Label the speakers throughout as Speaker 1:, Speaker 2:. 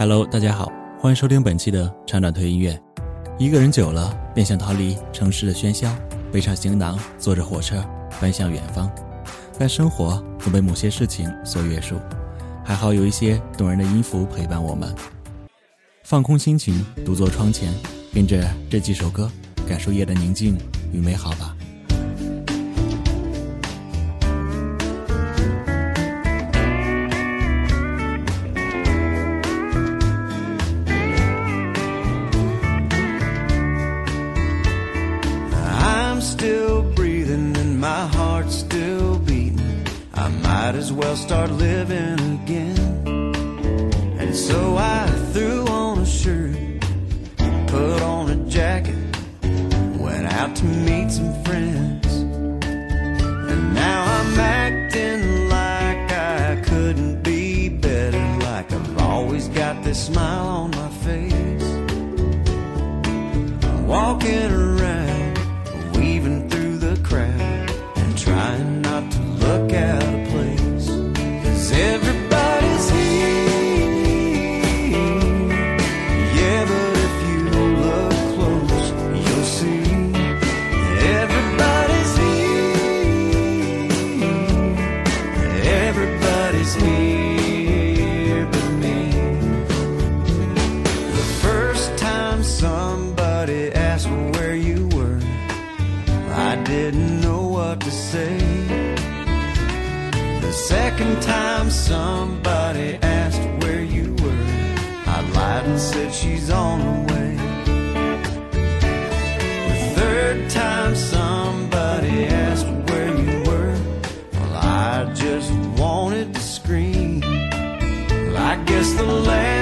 Speaker 1: Hello，大家好，欢迎收听本期的长短推音乐。一个人久了，便想逃离城市的喧嚣，背上行囊，坐着火车奔向远方。但生活总被某些事情所约束，还好有一些动人的音符陪伴我们。放空心情，独坐窗前，跟着这几首歌，感受夜的宁静与美好吧。
Speaker 2: Well start living again. And so I threw on a shirt, put on a jacket, went out to meet some friends. And now I'm acting like I couldn't be better, like I've always got this smile on my face. Walking somebody asked me where you were, I didn't know what to say. The second time somebody asked where you were, I lied and said she's on her way. The third time somebody asked where you were, well, I just wanted to scream. Well, I guess the land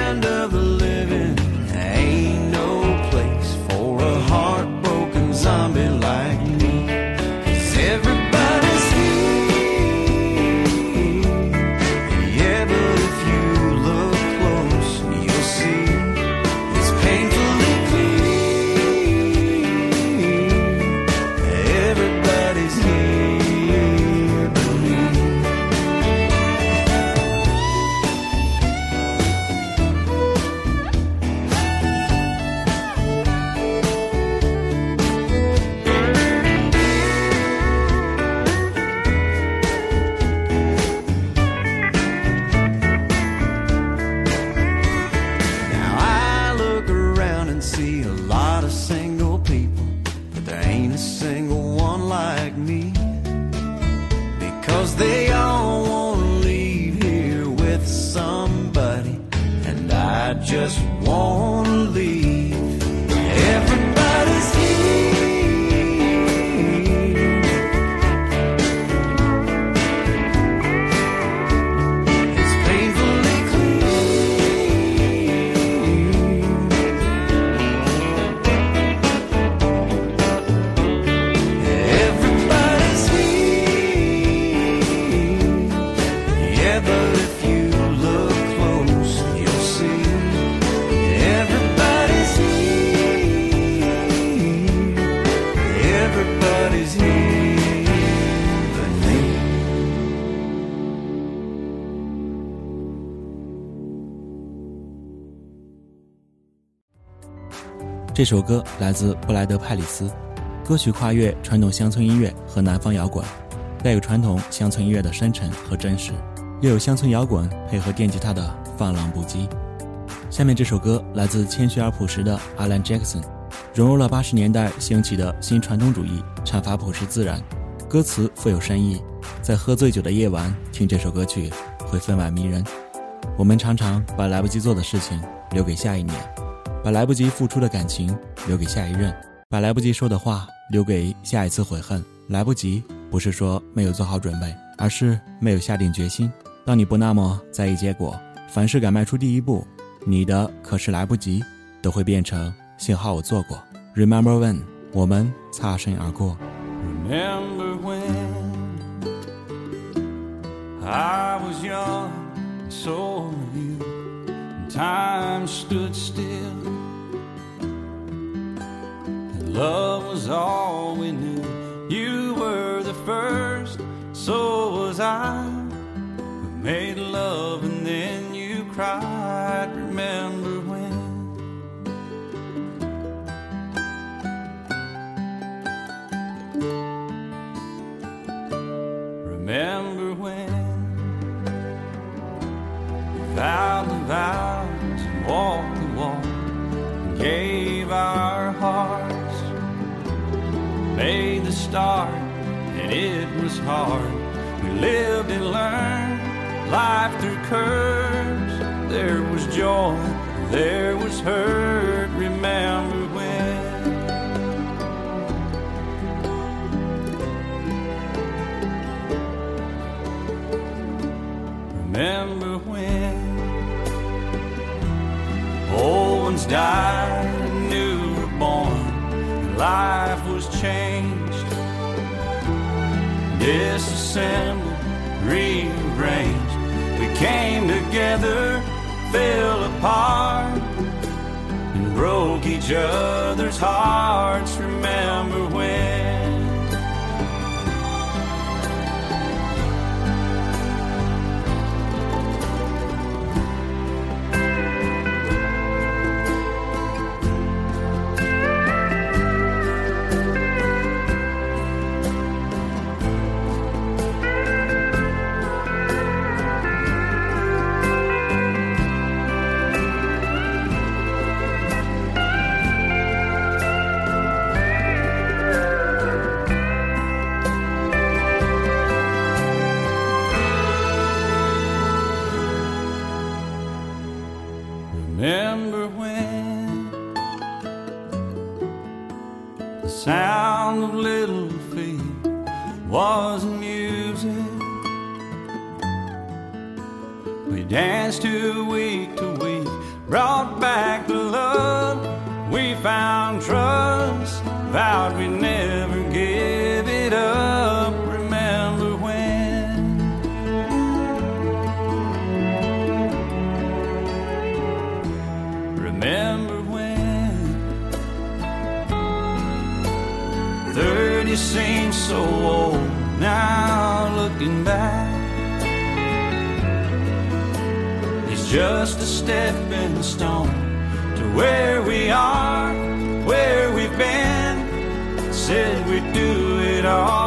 Speaker 1: 这首歌来自布莱德·派里斯，歌曲跨越传统乡村音乐和南方摇滚，带有传统乡村音乐的深沉和真实，又有乡村摇滚配合电吉他的放浪不羁。下面这首歌来自谦虚而朴实的 Alan Jackson，融入了八十年代兴起的新传统主义，唱法朴实自然，歌词富有深意。在喝醉酒的夜晚听这首歌曲，会分外迷人。我们常常把来不及做的事情留给下一年。把来不及付出的感情留给下一任，把来不及说的话留给下一次悔恨。来不及不是说没有做好准备，而是没有下定决心。当你不那么在意结果，凡事敢迈出第一步，你的可是来不及，都会变成幸好我做过。Remember when 我们擦身而过。
Speaker 2: Remember when I was young, so were you, time stood still. And love was all we knew. You were the first, so was I. We made love and then you
Speaker 3: cried, remember when? Remember when we vowed was hard. We lived and learned life through curves. There was joy, there was hurt. Remember when? Remember when old ones died disassembled, rearranged. We came together, fell apart, and broke each other's hearts. Brought back the love. We found trust, vowed we'd never give it up. Remember when? Remember when 30 seems so old now looking back just a stepping stone to where we are, where we've been. Said we'd do it all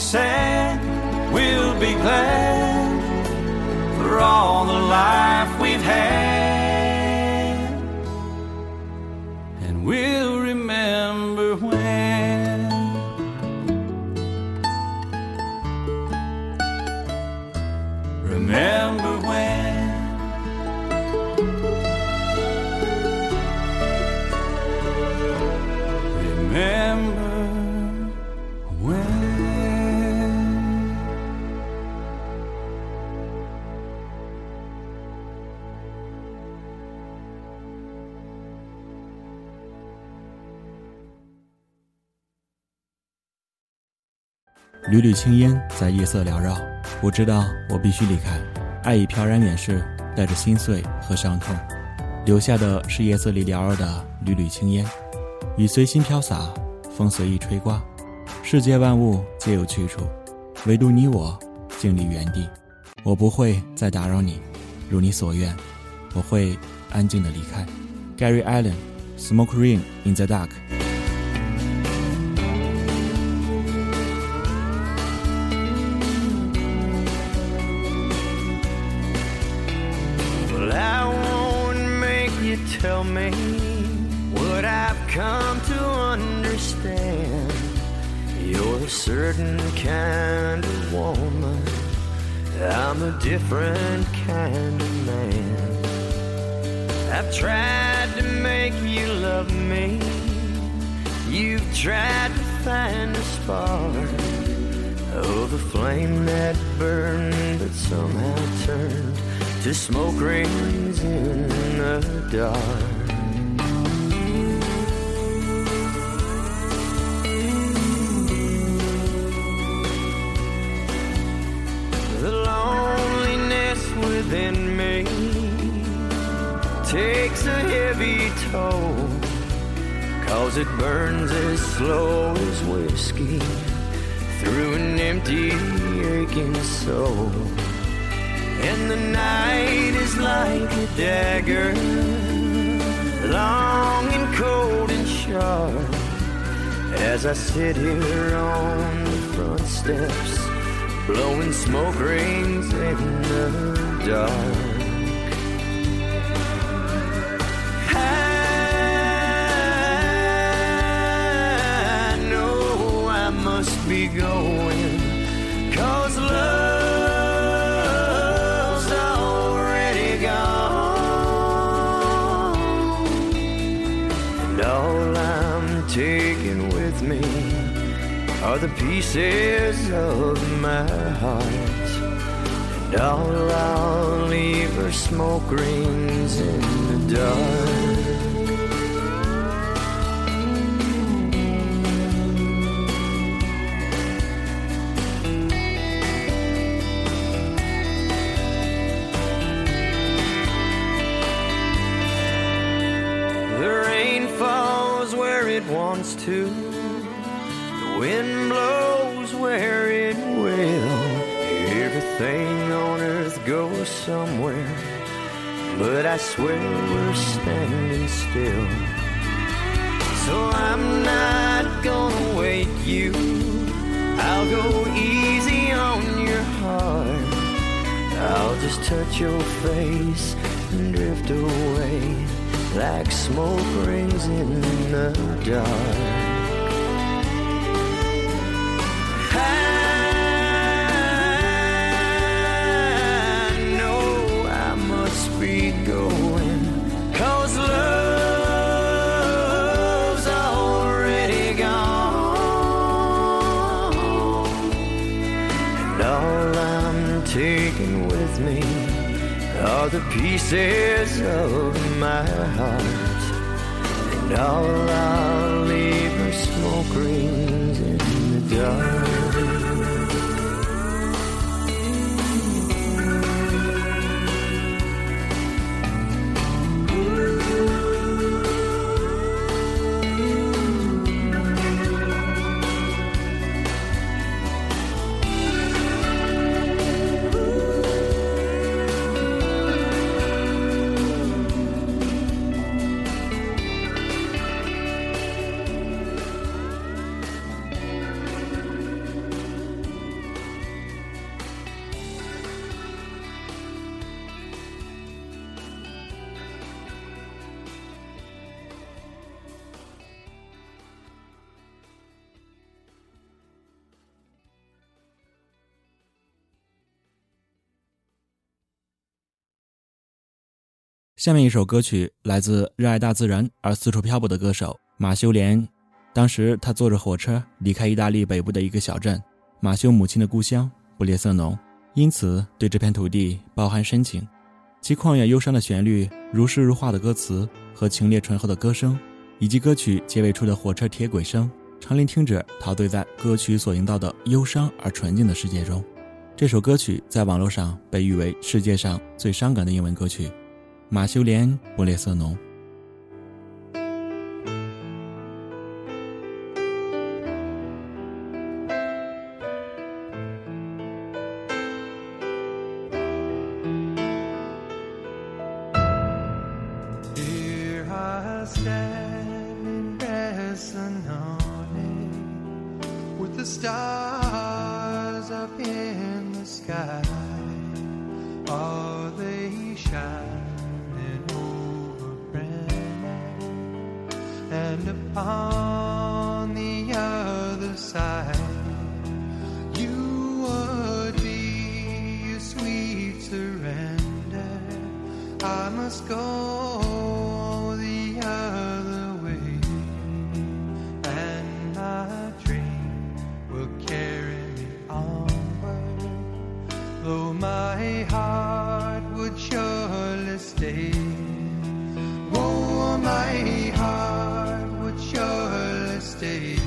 Speaker 3: sad, we'll be glad for all the life we've had,
Speaker 1: 缕缕青烟在夜色缭绕，我知道我必须离开。爱已飘然远逝，带着心碎和伤痛，留下的是夜色里缭绕的缕缕青烟。雨随心飘洒，风随意吹刮，世界万物皆有去处，唯独你我静立原地。我不会再打扰你，如你所愿，我会安静的离开。Gary Allen, Smoke Ring in the Dark。
Speaker 3: Tell me what I've come to understand. You're a certain kind of woman. I'm a different kind of man. I've tried to make you love me. You've tried to find a spark oh, of a flame that burned but somehow turned
Speaker 4: to smoke rings in the dark. The loneliness within me takes a heavy toll. Cause it burns as slow as whiskey through an empty, aching soul. And the night is like a dagger, long and cold and sharp. As I sit here on the front steps, blowing smoke rings in the dark. I know I must be going, are the pieces of my heart. And all I'll leave are smoke rings in the dark. Easy on your heart. I'll just touch your face and drift away like smoke rings in the dark. Me are the pieces of my heart. And all I'll leave are smoke rings in the dark.
Speaker 1: 下面一首歌曲来自热爱大自然而四处漂泊的歌手马修连。当时他坐着火车离开意大利北部的一个小镇，马修母亲的故乡布列瑟农，因此对这片土地饱含深情。其旷远忧伤的旋律、如诗如画的歌词和清冽醇厚的歌声，以及歌曲结尾处的火车铁轨声，常令听者陶醉在歌曲所营造的忧伤而纯净的世界中。这首歌曲在网络上被誉为世界上最伤感的英文歌曲。马修连·布列瑟农。
Speaker 5: stand in resonance with the stars. Upon the other side, you would be a sweet surrender. I must go the other way, and my dream will carry me onward. Though my heart would show I stay.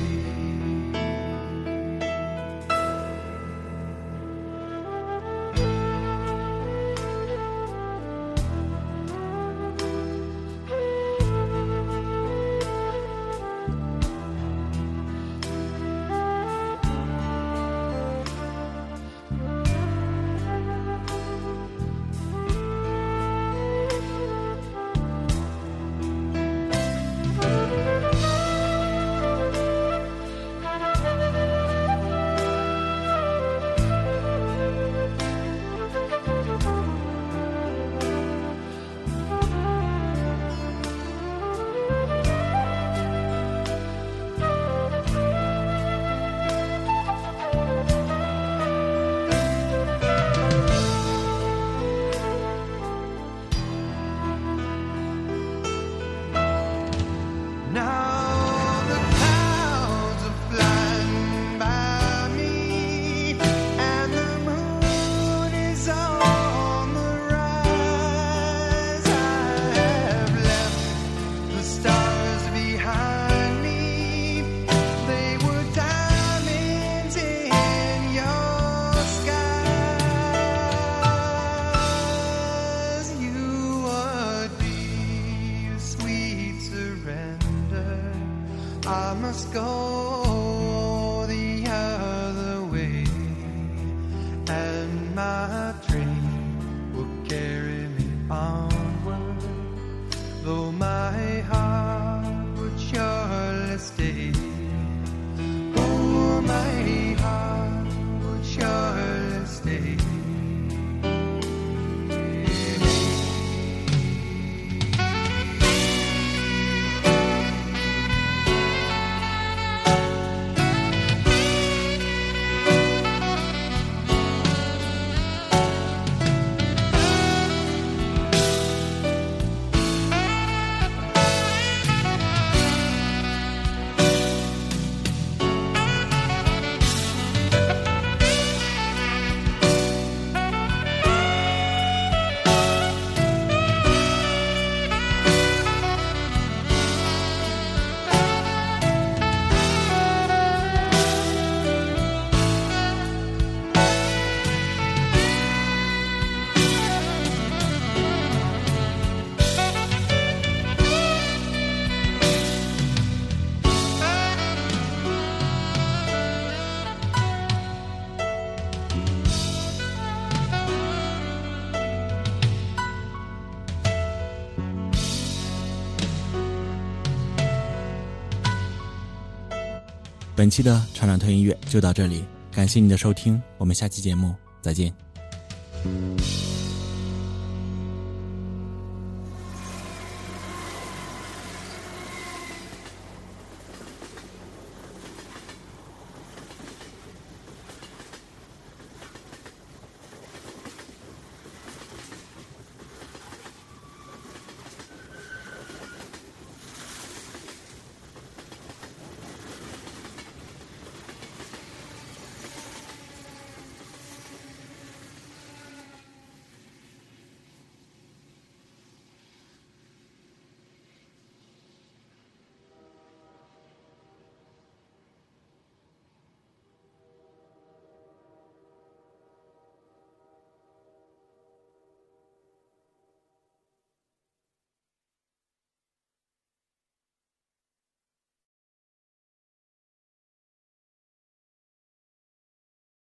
Speaker 1: 本期的厂长推音乐就到这里，感谢你的收听，我们下期节目再见。